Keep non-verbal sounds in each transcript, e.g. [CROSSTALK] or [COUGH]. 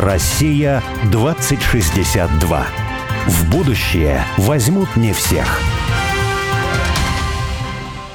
Россия 2062. В будущее возьмут не всех.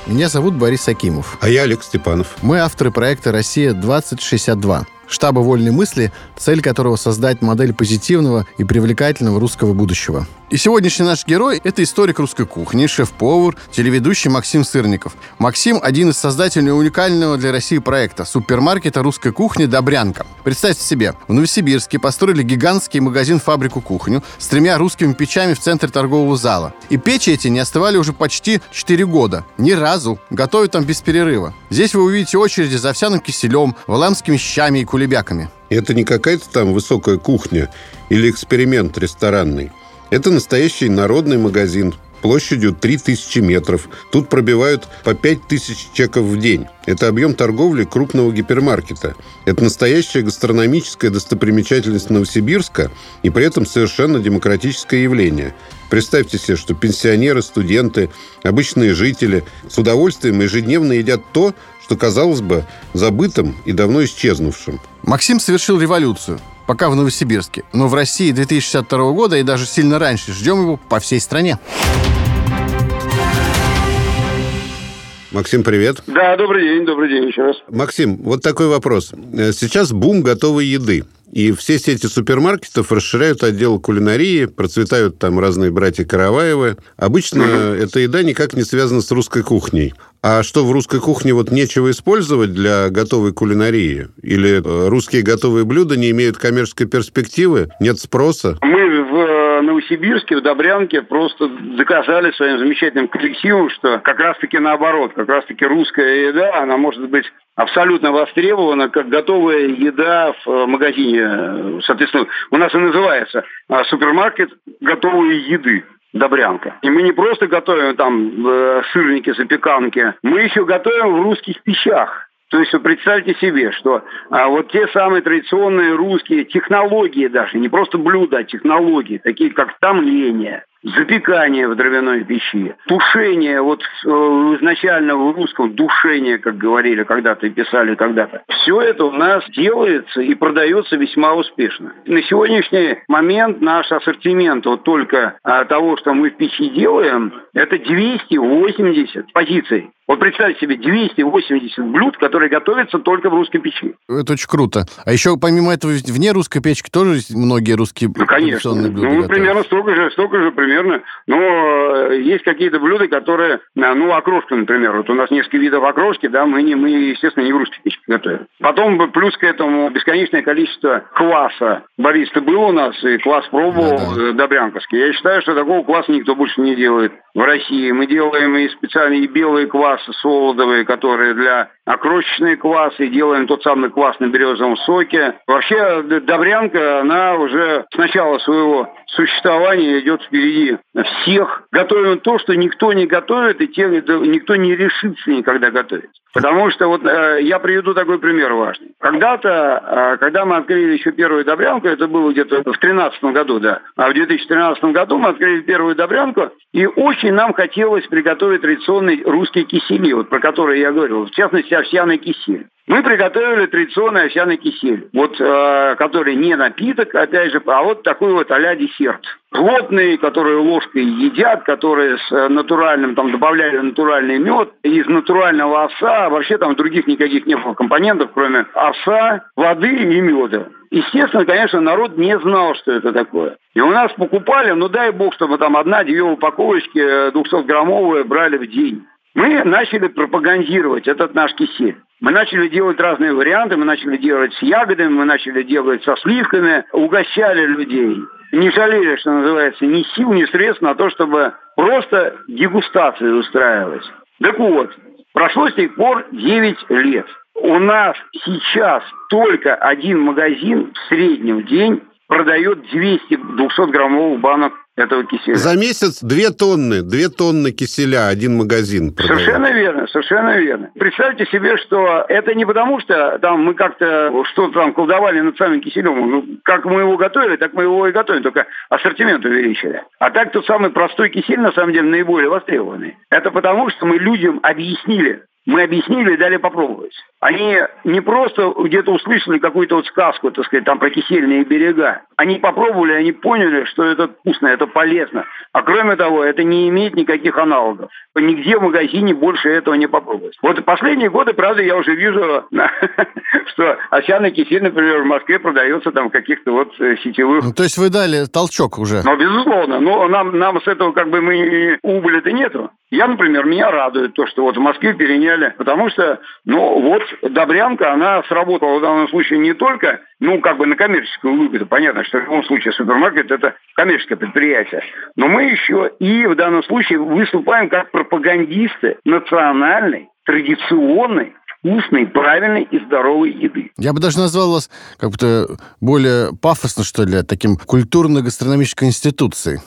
Меня зовут Борис Акимов. А я Олег Степанов. Мы авторы проекта «Россия-2062» штаба вольной мысли, цель которого создать модель позитивного и привлекательного русского будущего. И сегодняшний наш герой – это историк русской кухни, шеф-повар, телеведущий Максим Сырников. Максим – один из создателей уникального для России проекта – супермаркета русской кухни «Добрянка». Представьте себе, в Новосибирске построили гигантский магазин-фабрику кухню с тремя русскими печами в центре торгового зала. И печи эти не остывали уже почти 4 года. Ни разу. Готовят там без перерыва. Здесь вы увидите очереди за овсяным киселем, валамскими щами и кулебяками. Это не какая-то там высокая кухня или эксперимент ресторанный. Это настоящий народный магазин площадью 3000 метров. Тут пробивают по 5000 чеков в день. Это объем торговли крупного гипермаркета. Это настоящая гастрономическая достопримечательность Новосибирска и при этом совершенно демократическое явление. Представьте себе, что пенсионеры, студенты, обычные жители с удовольствием ежедневно едят то, что, казалось бы, забытым и давно исчезнувшим. Максим совершил революцию пока в Новосибирске. Но в России 2062 года и даже сильно раньше ждем его по всей стране. Максим, привет. Да, добрый день, добрый день еще раз. Максим, вот такой вопрос. Сейчас бум готовой еды. И все сети супермаркетов расширяют отдел кулинарии, процветают там разные братья Караваевы. Обычно mm-hmm. эта еда никак не связана с русской кухней. А что, в русской кухне вот нечего использовать для готовой кулинарии? Или э, русские готовые блюда не имеют коммерческой перспективы? Нет спроса? Мы в Новосибирске, в Добрянке просто доказали своим замечательным коллективом, что как раз-таки наоборот, как раз-таки русская еда, она может быть абсолютно востребована как готовая еда в э, магазине. Соответственно, у нас и называется супермаркет готовой еды. Добрянка. И мы не просто готовим там э, сырники, запеканки, мы еще готовим в русских пищах. То есть вы представьте себе, что а, вот те самые традиционные русские технологии даже, не просто блюда, а технологии, такие как томление, запекание в дровяной печи, тушение, вот э, изначально в русском душение, как говорили когда-то и писали когда-то. Все это у нас делается и продается весьма успешно. На сегодняшний момент наш ассортимент вот только а, того, что мы в печи делаем, это 280 позиций. Вот представьте себе 280 блюд, которые готовятся только в русской печи. Это очень круто. А еще помимо этого вне русской печки тоже многие русские ну, конечно. блюда Ну, примерно столько же, столько же примерно. Но э, есть какие-то блюда, которые, э, ну, окрошка, например. Вот у нас несколько видов окрошки, да, мы, не, мы естественно, не в русской печке готовим. Потом плюс к этому бесконечное количество кваса. Борис, ты был у нас, и квас пробовал да, да. Э, добрянковский. Я считаю, что такого кваса никто больше не делает в России. Мы делаем и специальные белые квасы, квасы солодовые, которые для окрошечные квасы, делаем тот самый квас на березовом соке. Вообще Добрянка, она уже с начала своего существования идет впереди всех. Готовим то, что никто не готовит, и те, никто не решится никогда готовить. Потому что вот э, я приведу такой пример важный. Когда-то, э, когда мы открыли еще первую Добрянку, это было где-то в 2013 году, да, а в 2013 году мы открыли первую Добрянку, и очень нам хотелось приготовить традиционный русский кисели, вот про который я говорил, в частности, овсяный кисель. Мы приготовили традиционный овсяный кисель, вот, э, который не напиток, опять же, а вот такой вот а-ля десерт. Плотный, который ложкой едят, которые с э, натуральным, там добавляли натуральный мед, из натурального овса, а вообще там других никаких не было компонентов, кроме овса, воды и меда. Естественно, конечно, народ не знал, что это такое. И у нас покупали, ну дай бог, чтобы там одна-две упаковочки 200-граммовые э, брали в день. Мы начали пропагандировать этот наш кисель. Мы начали делать разные варианты, мы начали делать с ягодами, мы начали делать со сливками, угощали людей. Не жалели, что называется, ни сил, ни средств на то, чтобы просто дегустации устраивать. Так вот, прошло с тех пор 9 лет. У нас сейчас только один магазин в среднем день продает 200 200-граммовых банок этого киселя. За месяц две тонны, две тонны киселя один магазин продает. Совершенно верно, совершенно верно. Представьте себе, что это не потому, что там мы как-то что-то там колдовали над самым киселем. Ну, как мы его готовили, так мы его и готовим, только ассортимент увеличили. А так тот самый простой кисель, на самом деле, наиболее востребованный. Это потому, что мы людям объяснили, мы объяснили и дали попробовать. Они не просто где-то услышали какую-то вот сказку, так сказать, там про кисельные берега. Они попробовали, они поняли, что это вкусно, это полезно. А кроме того, это не имеет никаких аналогов. Нигде в магазине больше этого не попробовать. Вот последние годы, правда, я уже вижу, [LAUGHS] что овсяный кисель, например, в Москве продается там в каких-то вот э, сетевых... Ну, то есть вы дали толчок уже? Ну, безусловно. Но нам, нам с этого как бы мы убыли-то нету. Я, например, меня радует то, что вот в Москве переняли, потому что, ну, вот Добрянка, она сработала в данном случае не только, ну, как бы на коммерческую выгоду. Понятно, что в любом случае супермаркет – это коммерческое предприятие. Но мы еще и в данном случае выступаем как пропагандисты национальной, традиционной вкусной, правильной и здоровой еды. Я бы даже назвал вас как-то более пафосно, что ли, таким культурно-гастрономической институцией.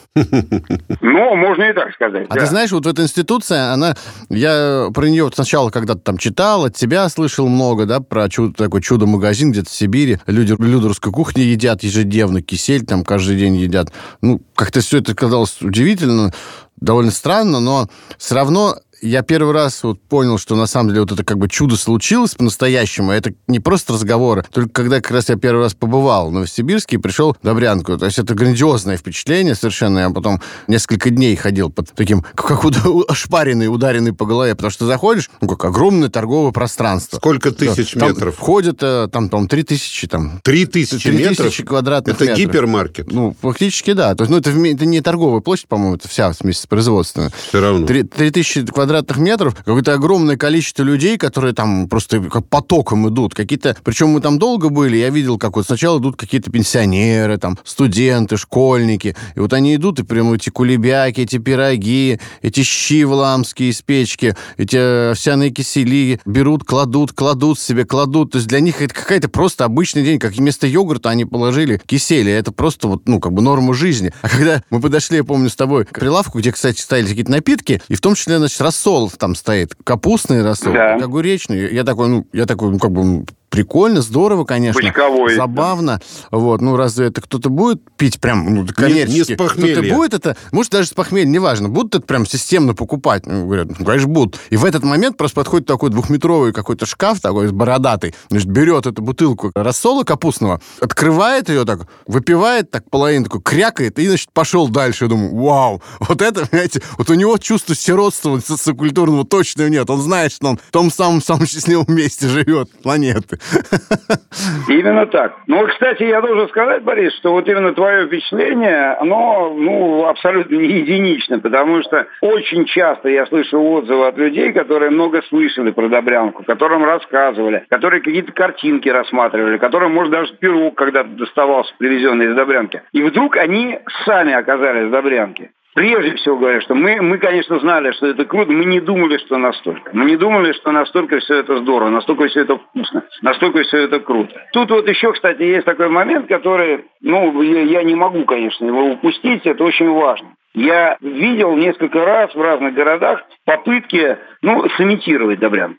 Ну, можно и так сказать. А ты знаешь, вот эта институция, она... Я про нее сначала когда-то там читал, от тебя слышал много, да, про чудо, такой чудо-магазин где-то в Сибири. Люди, люди русской кухни едят ежедневно, кисель там каждый день едят. Ну, как-то все это казалось удивительно, довольно странно, но все равно я первый раз вот понял, что на самом деле вот это как бы чудо случилось по-настоящему. Это не просто разговоры. Только когда как раз я первый раз побывал в Новосибирске и пришел в Добрянку. То есть это грандиозное впечатление совершенно. Я потом несколько дней ходил под таким, [LAUGHS] как ошпаренный, ударенный по голове. Потому что заходишь, ну, как огромное торговое пространство. Сколько тысяч там метров? Входит, э, там, там, три тысячи там. Три тысячи метров? тысячи квадратных это метров. Это гипермаркет? Ну, фактически, да. То есть, ну, это, это не торговая площадь, по-моему, это вся вместе с производственной. Все равно. Три тысячи квадратных квадратных метров, какое-то огромное количество людей, которые там просто как потоком идут. Какие-то, причем мы там долго были, я видел, как вот сначала идут какие-то пенсионеры, там, студенты, школьники, и вот они идут, и прямо эти кулебяки, эти пироги, эти щи вламские из печки, эти овсяные кисели берут, кладут, кладут себе, кладут. То есть для них это какая-то просто обычный день, как вместо йогурта они положили кисели. Это просто вот, ну, как бы норма жизни. А когда мы подошли, я помню, с тобой к прилавку, где, кстати, стояли какие-то напитки, и в том числе, значит, рассол там стоит, капустный рассол, да. огуречный. Я такой, ну, я такой, ну, как бы, прикольно, здорово, конечно. Бочковой. Забавно. Да. Вот, ну, разве это кто-то будет пить прям, ну, коммерчески? Не, не с похмелья. Кто-то будет это, может, даже с похмелья, неважно, будут это прям системно покупать? Ну, говорят, ну, конечно, будут. И в этот момент просто подходит такой двухметровый какой-то шкаф такой бородатый, значит, берет эту бутылку рассола капустного, открывает ее так, выпивает так половину, такой крякает, и, значит, пошел дальше. Я думаю, вау, вот это, понимаете, вот у него чувство сиротства социокультурного точно нет. Он знает, что он в том самом самом счастливом месте живет планеты. [LAUGHS] Именно так. Ну, кстати, я должен сказать, Борис, что вот именно твое впечатление, оно ну, абсолютно не единично, потому что очень часто я слышу отзывы от людей, которые много слышали про Добрянку, которым рассказывали, которые какие-то картинки рассматривали, которым, может, даже пирог когда-то доставался, привезенный из Добрянки. И вдруг они сами оказались в Добрянке. Прежде всего говорю, что мы, мы, конечно, знали, что это круто, мы не думали, что настолько. Мы не думали, что настолько все это здорово, настолько все это вкусно, настолько все это круто. Тут вот еще, кстати, есть такой момент, который, ну, я, я не могу, конечно, его упустить, это очень важно. Я видел несколько раз в разных городах попытки, ну, сымитировать Добрян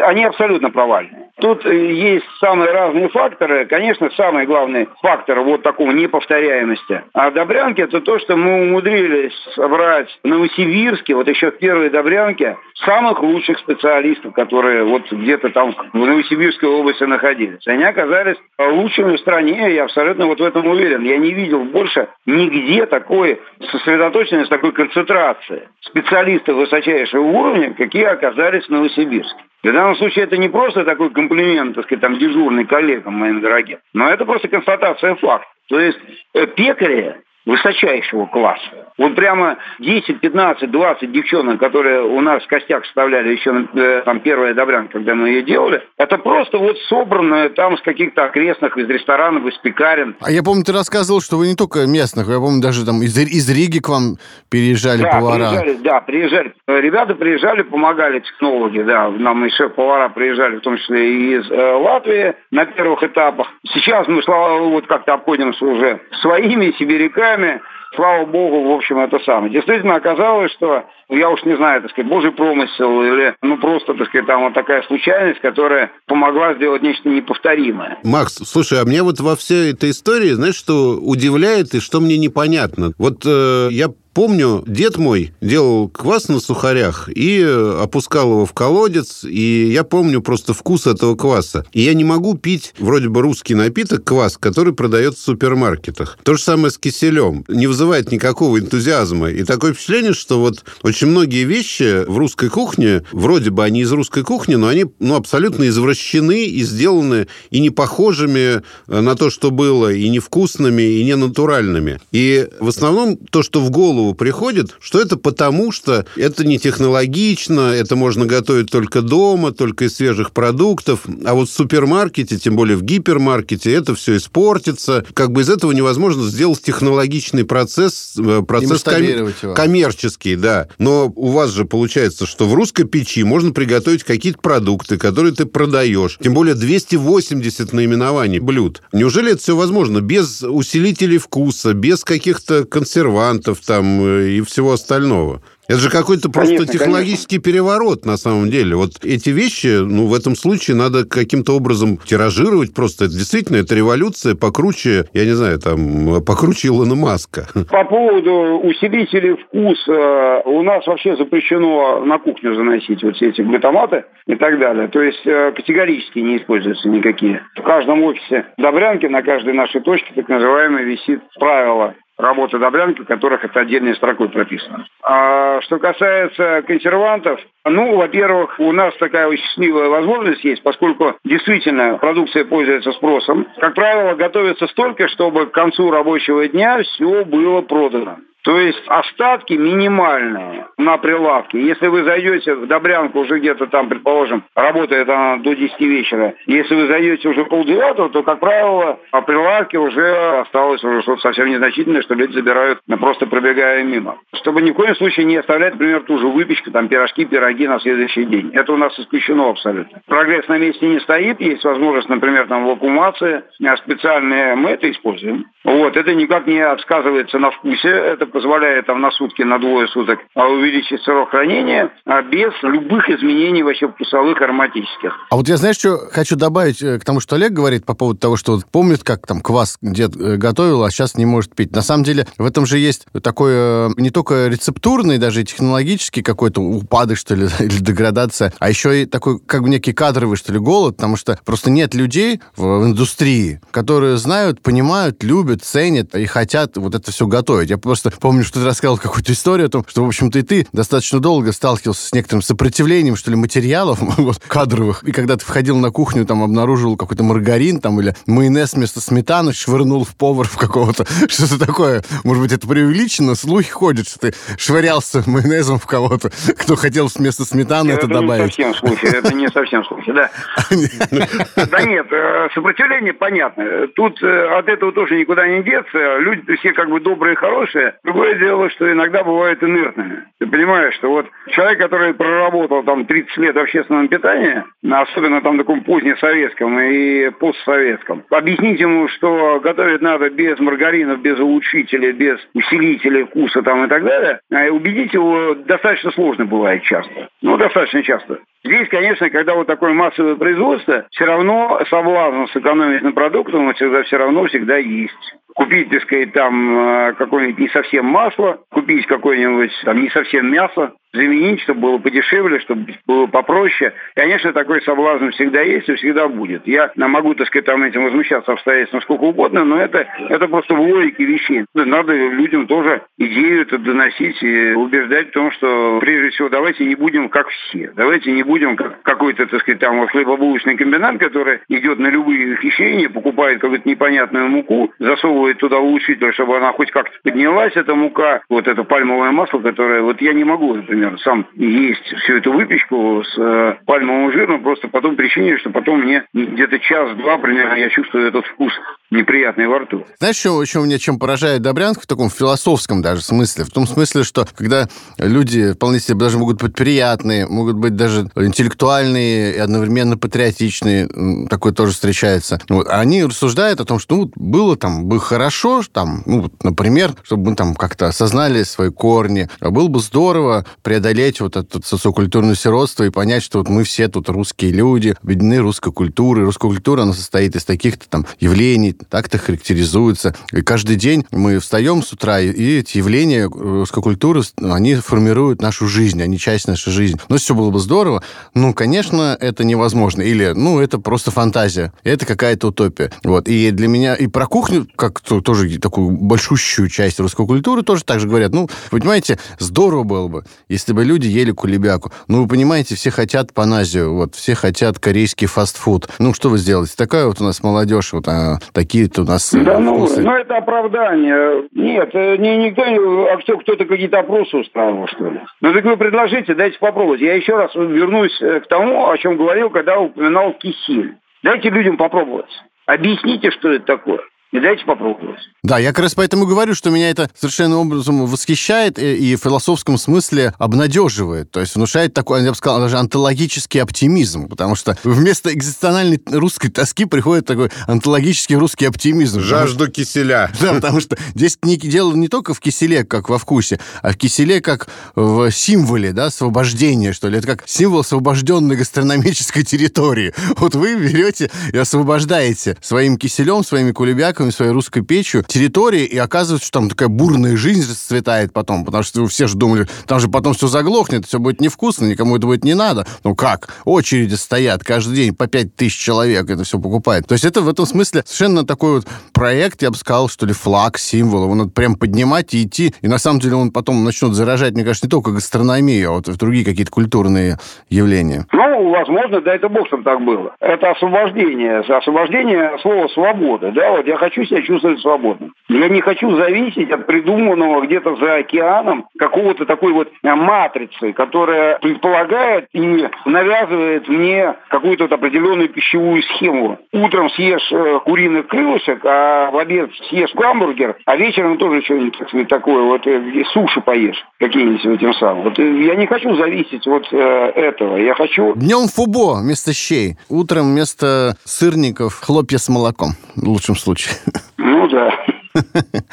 они абсолютно провальные. Тут э, есть самые разные факторы. Конечно, самый главный фактор вот такого неповторяемости. А Добрянки – это то, что мы умудрились собрать в Новосибирске, вот еще в первой Добрянке, самых лучших специалистов, которые вот где-то там в Новосибирской области находились. Они оказались лучшими в стране, я абсолютно вот в этом уверен. Я не видел больше нигде такой сосредоточенности, такой концентрации специалистов высочайшего уровня, какие оказались в Новосибирске. В данном случае это не просто такой комплимент, так сказать, там, дежурный коллегам моим дорогим, но это просто констатация факта. То есть э, пекари высочайшего класса. Вот прямо 10, 15, 20 девчонок, которые у нас в костях составляли еще э, там первая добрян, когда мы ее делали, это просто вот собранное там с каких-то окрестных, из ресторанов, из пекарен. А я помню, ты рассказывал, что вы не только местных, я помню, даже там из, из Риги к вам переезжали да, повара. Приезжали, да, приезжали. Ребята приезжали, помогали технологи, да, нам еще повара приезжали, в том числе и из э, Латвии на первых этапах. Сейчас мы, вот как-то обходимся уже своими сибиряками, веками, слава богу, в общем, это самое. Действительно оказалось, что, ну, я уж не знаю, так сказать, божий промысел или, ну, просто, так сказать, там вот такая случайность, которая помогла сделать нечто неповторимое. Макс, слушай, а мне вот во всей этой истории, знаешь, что удивляет и что мне непонятно? Вот э, я помню, дед мой делал квас на сухарях и опускал его в колодец, и я помню просто вкус этого кваса. И я не могу пить вроде бы русский напиток, квас, который продается в супермаркетах. То же самое с киселем. Не вызывает никакого энтузиазма. И такое впечатление, что вот очень многие вещи в русской кухне, вроде бы они из русской кухни, но они ну, абсолютно извращены и сделаны и не похожими на то, что было, и невкусными, и не натуральными. И в основном то, что в голову приходит, что это потому, что это не технологично, это можно готовить только дома, только из свежих продуктов, а вот в супермаркете, тем более в гипермаркете, это все испортится. Как бы из этого невозможно сделать технологичный процесс, э, процесс ком- коммерческий, да. Но у вас же получается, что в русской печи можно приготовить какие-то продукты, которые ты продаешь. Тем более 280 наименований блюд. Неужели это все возможно без усилителей вкуса, без каких-то консервантов там э, и всего остального? Это же какой-то просто конечно, технологический конечно. переворот на самом деле. Вот эти вещи, ну, в этом случае надо каким-то образом тиражировать просто. Это действительно, это революция покруче, я не знаю, там, покруче Илона Маска. По поводу усилителей вкуса, у нас вообще запрещено на кухню заносить вот все эти глютаматы и так далее. То есть э, категорически не используются никакие. В каждом офисе Добрянки на каждой нашей точке, так называемое, висит правило работы Добрянки, в которых это отдельной строкой прописано. А что касается консервантов, ну, во-первых, у нас такая очень счастливая возможность есть, поскольку действительно продукция пользуется спросом. Как правило, готовится столько, чтобы к концу рабочего дня все было продано. То есть остатки минимальные на прилавке. Если вы зайдете в Добрянку уже где-то там, предположим, работает она до 10 вечера, если вы зайдете уже полдевятого, то, как правило, по прилавке уже осталось уже что-то совсем незначительное, что люди забирают, просто пробегая мимо. Чтобы ни в коем случае не оставлять, например, ту же выпечку, там пирожки, пироги на следующий день. Это у нас исключено абсолютно. Прогресс на месте не стоит, есть возможность, например, там вакуумации, а специальные мы это используем. Вот, это никак не отсказывается на вкусе, это позволяет там на сутки, на двое суток а увеличить срок хранения а без любых изменений вообще вкусовых, ароматических. А вот я, знаешь, что хочу добавить э, к тому, что Олег говорит по поводу того, что вот помнит, как там квас дед э, готовил, а сейчас не может пить. На самом деле в этом же есть такой э, не только рецептурный, даже технологический какой-то упадок, что ли, [LAUGHS] или деградация, а еще и такой как бы некий кадровый, что ли, голод, потому что просто нет людей в индустрии, которые знают, понимают, любят, ценят и хотят вот это все готовить. Я просто помню, что ты рассказал какую-то историю о том, что, в общем-то, и ты достаточно долго сталкивался с некоторым сопротивлением, что ли, материалов [LAUGHS] вот, кадровых. И когда ты входил на кухню, там, обнаружил какой-то маргарин там или майонез вместо сметаны, швырнул в повар в [LAUGHS] какого-то, что-то такое. Может быть, это преувеличено, слухи ходят, что ты швырялся майонезом в кого-то, кто хотел вместо сметаны это, это добавить. Это не совсем слухи, это не совсем слухи, да. [LAUGHS] Да нет, э, сопротивление понятно. Тут э, от этого тоже никуда не деться. Люди все как бы добрые и хорошие. Другое дело, что иногда бывают инертными. Ты понимаешь, что вот человек, который проработал там 30 лет в общественном питании, особенно там таком позднесоветском и постсоветском, объяснить ему, что готовить надо без маргаринов, без улучшителей, без усилителей вкуса там и так далее, а убедить его достаточно сложно бывает часто. Ну, достаточно часто. Здесь, конечно, когда вот такое массовое производство, все равно соблазн сэкономить на продуктах, он всегда все равно всегда есть купить, так сказать, там э, какое-нибудь не совсем масло, купить какое-нибудь там не совсем мясо, заменить, чтобы было подешевле, чтобы было попроще. Конечно, такой соблазн всегда есть и всегда будет. Я могу, так сказать, там этим возмущаться обстоятельствам сколько угодно, но это, это просто в логике вещей. Надо людям тоже идею это доносить и убеждать в том, что прежде всего давайте не будем как все. Давайте не будем как какой-то, так сказать, там хлебобулочный комбинат, который идет на любые хищения, покупает какую-то непонятную муку, засовывает туда улучшитель, чтобы она хоть как-то поднялась, эта мука, вот это пальмовое масло, которое вот я не могу, например, например, сам есть всю эту выпечку с э, пальмовым жиром просто по той причине, что потом мне где-то час-два примерно я чувствую этот вкус неприятный во рту. Знаешь, еще, еще меня чем поражает Добрянск в таком философском даже смысле? В том смысле, что когда люди вполне себе даже могут быть приятные, могут быть даже интеллектуальные и одновременно патриотичные, такое тоже встречается. Вот, они рассуждают о том, что ну, было там бы хорошо, там, ну, например, чтобы мы там как-то осознали свои корни, было бы здорово преодолеть вот это социокультурное сиротство и понять, что вот мы все тут русские люди, объединены русской культурой. Русская культура, она состоит из таких-то там явлений, так-то характеризуется. И каждый день мы встаем с утра, и эти явления русской культуры, они формируют нашу жизнь, они часть нашей жизни. Но все было бы здорово, ну, конечно, это невозможно. Или, ну, это просто фантазия. Это какая-то утопия. Вот. И для меня, и про кухню, как тоже такую большущую часть русской культуры, тоже так же говорят. Ну, понимаете, здорово было бы, если бы люди ели кулебяку. Ну, вы понимаете, все хотят паназию, вот, все хотят корейский фастфуд. Ну, что вы сделаете? Такая вот у нас молодежь, вот а, такие-то у нас Да, ну, ну, это оправдание. Нет, э, не, никто, а кто, кто-то какие-то опросы устраивал, что ли? Ну, так вы предложите, дайте попробовать. Я еще раз вернусь э, к тому, о чем говорил, когда упоминал кисель. Дайте людям попробовать. Объясните, что это такое. И дайте попробовать. Да, я как раз поэтому говорю, что меня это совершенно образом восхищает и, и в философском смысле обнадеживает. То есть внушает такой, я бы сказал, даже антологический оптимизм. Потому что вместо экзистенциальной русской тоски приходит такой антологический русский оптимизм. Жажду что, киселя. [LAUGHS] Да, потому что здесь не, дело не только в киселе, как во вкусе, а в киселе как в символе, да, освобождения, что ли. Это как символ освобожденной гастрономической территории. Вот вы берете и освобождаете своим киселем, своими кулебяками раками, своей русской печью территории, и оказывается, что там такая бурная жизнь расцветает потом, потому что все же думали, там же потом все заглохнет, все будет невкусно, никому это будет не надо. Ну как? Очереди стоят каждый день, по пять тысяч человек это все покупает. То есть это в этом смысле совершенно такой вот проект, я бы сказал, что ли, флаг, символ. Его надо прям поднимать и идти. И на самом деле он потом начнет заражать, мне кажется, не только гастрономию, а вот в другие какие-то культурные явления. Ну, возможно, да это бог, чтобы так было. Это освобождение, освобождение слова свобода. Да, вот я хочу хочу себя чувствовать свободным. Я не хочу зависеть от придуманного где-то за океаном какого-то такой вот э, матрицы, которая предполагает и навязывает мне какую-то вот определенную пищевую схему. Утром съешь э, куриных крылышек, а в обед съешь гамбургер, а вечером тоже что-нибудь так такое, вот э, суши поешь какие-нибудь этим самым. Вот я не хочу зависеть от э, этого. Я хочу... Днем фубо вместо щей. Утром вместо сырников хлопья с молоком в лучшем случае. [LAUGHS] Ну да.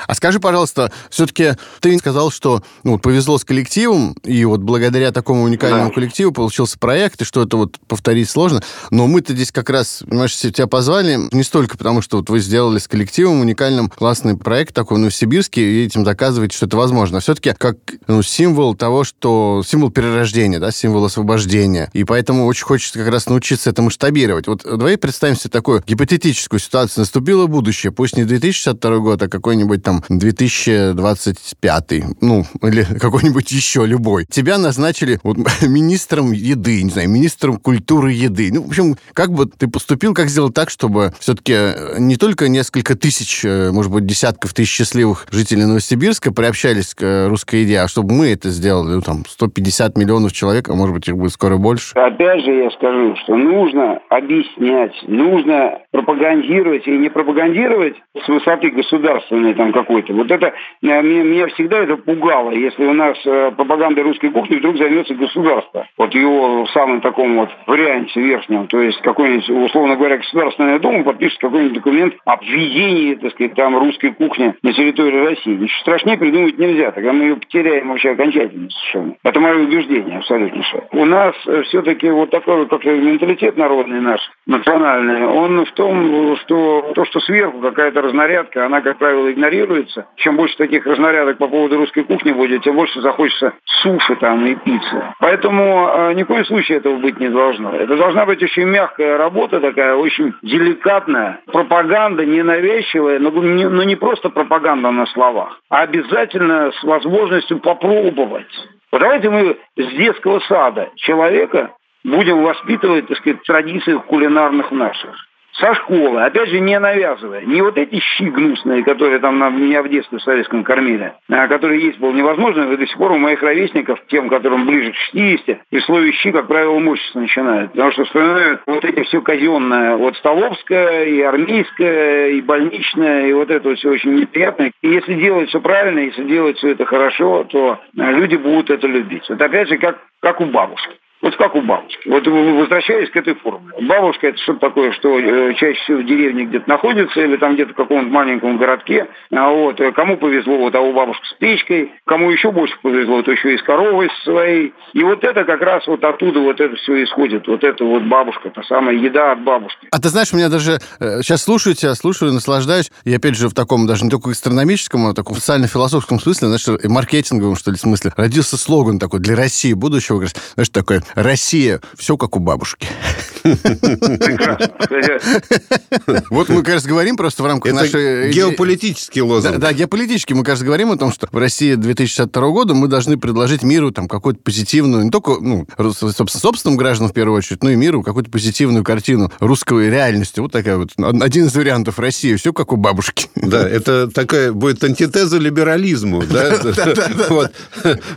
А скажи, пожалуйста, все-таки ты сказал, что ну, повезло с коллективом, и вот благодаря такому уникальному да. коллективу получился проект, и что это вот повторить сложно. Но мы-то здесь как раз, понимаешь, тебя позвали не столько потому, что вот вы сделали с коллективом уникальным классный проект такой в Новосибирске, и этим доказываете, что это возможно. А все-таки как ну, символ того, что... Символ перерождения, да, символ освобождения. И поэтому очень хочется как раз научиться это масштабировать. Вот давай представим себе такую гипотетическую ситуацию. Наступило будущее, пусть не 2062 год, а какой-нибудь там 2025, ну, или [LAUGHS] какой-нибудь еще любой. Тебя назначили вот, [LAUGHS] министром еды, не знаю, министром культуры еды. Ну, в общем, как бы ты поступил, как сделать так, чтобы все-таки не только несколько тысяч, э, может быть, десятков тысяч счастливых жителей Новосибирска приобщались к э, русской еде, а чтобы мы это сделали, ну, там, 150 миллионов человек, а может быть, их будет скоро больше? Опять же я скажу, что нужно объяснять, нужно пропагандировать и не пропагандировать с высоты государства, государственный там какой-то. Вот это, э, меня, меня всегда это пугало, если у нас э, пропагандой русской кухни вдруг займется государство. Вот его в самом таком вот варианте верхнем. То есть какой-нибудь, условно говоря, Государственная Дума подпишет какой-нибудь документ о введении, так сказать, там русской кухни на территории России. Ничего страшнее придумать нельзя. Тогда мы ее потеряем вообще окончательно совершенно. Это мое убеждение абсолютно. У нас э, все-таки вот такой вот как менталитет народный наш, национальный, он в том, что то, что сверху какая-то разнарядка, она, как правило, игнорируется. Чем больше таких разнарядок по поводу русской кухни будет, тем больше захочется суши там и пиццы. Поэтому э, ни в коем случае этого быть не должно. Это должна быть очень мягкая работа такая, очень деликатная. Пропаганда ненавязчивая, но не, но не просто пропаганда на словах, а обязательно с возможностью попробовать. Вот давайте мы с детского сада человека будем воспитывать, так сказать, традиции кулинарных наших со школы, опять же, не навязывая. Не вот эти щи гнусные, которые там на, меня в детстве в советском кормили, а которые есть было невозможно, и до сих пор у моих ровесников, тем, которым ближе к 60, при слове щи, как правило, мучиться начинают. Потому что вспоминают вот эти все казенное, вот столовское, и армейское, и больничное, и вот это все очень неприятно. И если делать все правильно, если делать все это хорошо, то люди будут это любить. Вот опять же, как, как у бабушки. Вот как у бабушки. Вот возвращаясь к этой формуле. Бабушка это что-то такое, что э, чаще всего в деревне где-то находится или там где-то в каком-то маленьком городке. А вот э, кому повезло, вот а у бабушки с печкой, кому еще больше повезло, то еще и с коровой своей. И вот это как раз вот оттуда вот это все исходит. Вот это вот бабушка, та самая еда от бабушки. А ты знаешь, меня даже э, сейчас слушаю тебя, слушаю, наслаждаюсь. И опять же в таком даже не только гастрономическом, а таком социально-философском смысле, знаешь, маркетинговом, что ли, смысле, родился слоган такой для России будущего. Знаешь, такой «Россия, все как у бабушки». Вот мы, кажется, говорим просто в рамках нашей... геополитический лозунг. Да, геополитический. Мы, кажется, говорим о том, что в России 2062 года мы должны предложить миру там какую-то позитивную, не только, ну, собственно, собственным гражданам в первую очередь, но и миру какую-то позитивную картину русской реальности. Вот такая вот. Один из вариантов России. Все как у бабушки. Да, это такая будет антитеза либерализму. Да?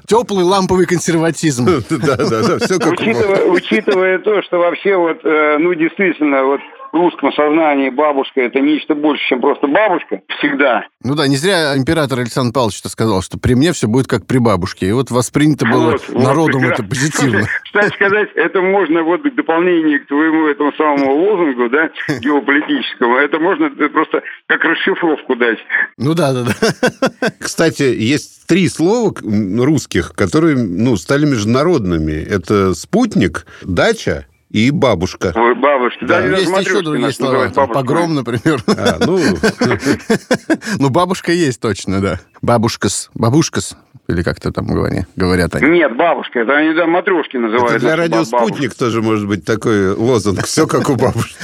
Теплый ламповый консерватизм. Да, да, да, [LAUGHS] все как Учитывая то, что вообще вот, э, ну, действительно, вот в русском сознании бабушка это нечто больше, чем просто бабушка. Всегда. Ну да, не зря император Александр Павлович что сказал, что при мне все будет как при бабушке. И вот воспринято было вот, народом вот, это позитивно. Кстати сказать, это можно вот в дополнение к твоему этому самому лозунгу, да, [LAUGHS] геополитическому, это можно просто как расшифровку дать. Ну да, да, да. [LAUGHS] Кстати, есть три слова русских, которые ну, стали международными. Это спутник, дача и бабушка. Ой, бабушка. Да, да есть еще другие слова. Погром, например. А, ну... [LAUGHS] ну, бабушка есть точно, да. Бабушкас. Бабушкас. Или как-то там говори, говорят они. Нет, бабушка. Это они да, матрешки называют. Это для радиоспутник тоже может быть такой лозунг. Все как у бабушки.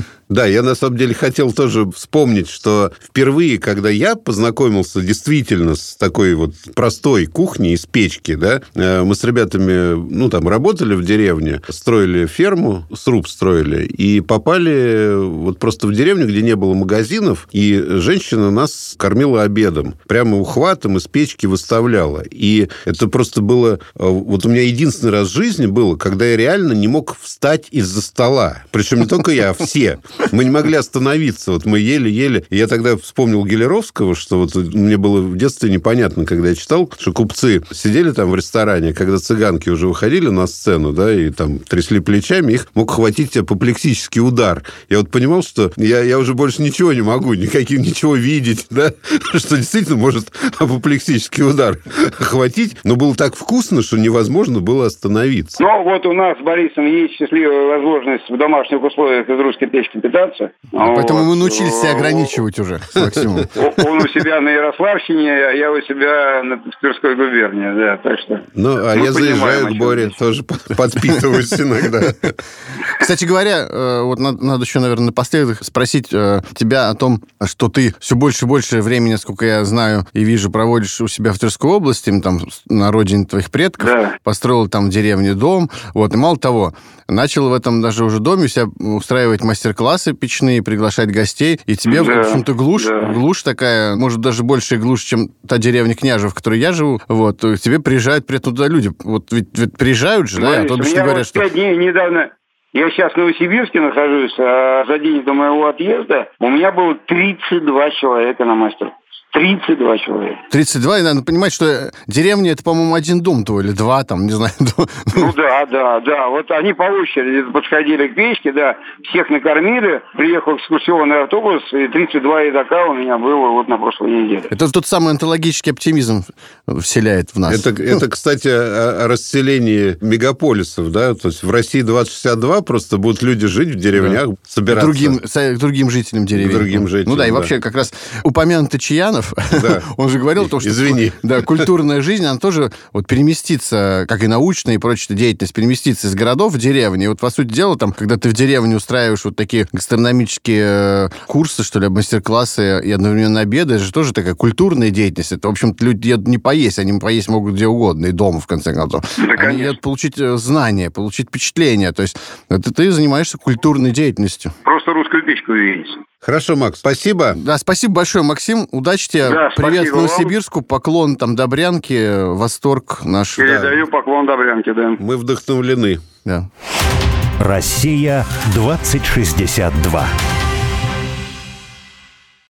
[LAUGHS] Да, я на самом деле хотел тоже вспомнить, что впервые, когда я познакомился действительно с такой вот простой кухней из печки, да, э, мы с ребятами, ну, там, работали в деревне, строили ферму, сруб строили, и попали вот просто в деревню, где не было магазинов, и женщина нас кормила обедом. Прямо ухватом из печки выставляла. И это просто было... Э, вот у меня единственный раз в жизни было, когда я реально не мог встать из-за стола. Причем не только я, а все. Мы не могли остановиться. Вот мы еле-еле... Я тогда вспомнил Гелеровского, что вот мне было в детстве непонятно, когда я читал, что купцы сидели там в ресторане, когда цыганки уже выходили на сцену, да, и там трясли плечами, их мог хватить апоплексический удар. Я вот понимал, что я, я уже больше ничего не могу, никаким ничего видеть, [LAUGHS] да, что действительно может апоплексический удар [LAUGHS] хватить, но было так вкусно, что невозможно было остановиться. Ну, вот у нас с Борисом есть счастливая возможность в домашних условиях из русской печки питаться. А поэтому мы научились себя ограничивать уже с Максимом. Он у себя на Ярославщине, а я у себя на Тверской губернии, да, так что... Ну, а я заезжаю к Боре, тоже подпитываюсь иногда. [LAUGHS] Кстати говоря, э, вот надо еще, наверное, напоследок спросить э, тебя о том, что ты все больше и больше времени, сколько я знаю и вижу, проводишь у себя в Тверской области, там, на родине твоих предков, да. построил там в деревне дом, вот, и мало того, начал в этом даже уже доме себя устраивать мастер-классы печные, приглашать гостей, и тебе, да, в общем-то, глушь, да. глушь такая, может, даже больше глушь, чем та деревня Княжев, в которой я живу, вот, к тебе приезжают при этом туда люди, вот ведь, ведь приезжают же, Смотрите, да, а то обычно говорят, что... Дней недавно я сейчас в Новосибирске нахожусь, а за день до моего отъезда у меня было 32 человека на мастер 32 человека. 32, и надо понимать, что деревня это, по-моему, один дом твой или два, там, не знаю. [LAUGHS] Ну да, да, да. Вот они по очереди подходили к печке, да, всех накормили, приехал экскурсионный автобус, и 32 едока у меня было вот на прошлой неделе. Это тот самый онтологический оптимизм вселяет в нас. Это, это кстати, о, о расселении мегаполисов, да, то есть в России 2062 просто будут люди жить в деревнях, да. собираться. Другим, другим жителям деревень. Другим жителям, Ну да, и вообще как раз упомянутый Чаянов, Романов, да. [LAUGHS] он же говорил то, что Извини. Да, культурная жизнь, она тоже вот переместится, как и научная и прочая деятельность, переместится из городов в деревни. И вот, по сути дела, там, когда ты в деревне устраиваешь вот такие гастрономические э, курсы, что ли, мастер-классы и одновременно обеды, это же тоже такая культурная деятельность. Это, в общем-то, люди едут не поесть, они поесть могут где угодно, и дома, в конце концов. Да, они едут получить э, знания, получить впечатления. То есть это ты занимаешься культурной деятельностью. Просто русскую печку увидеть. Хорошо, Макс, спасибо. Да, спасибо большое, Максим. Удачи тебе. Да, Привет Новосибирску, вам. поклон там Добрянке, восторг наш. Передаю да. поклон Добрянке, да. Мы вдохновлены. Да. Россия 2062.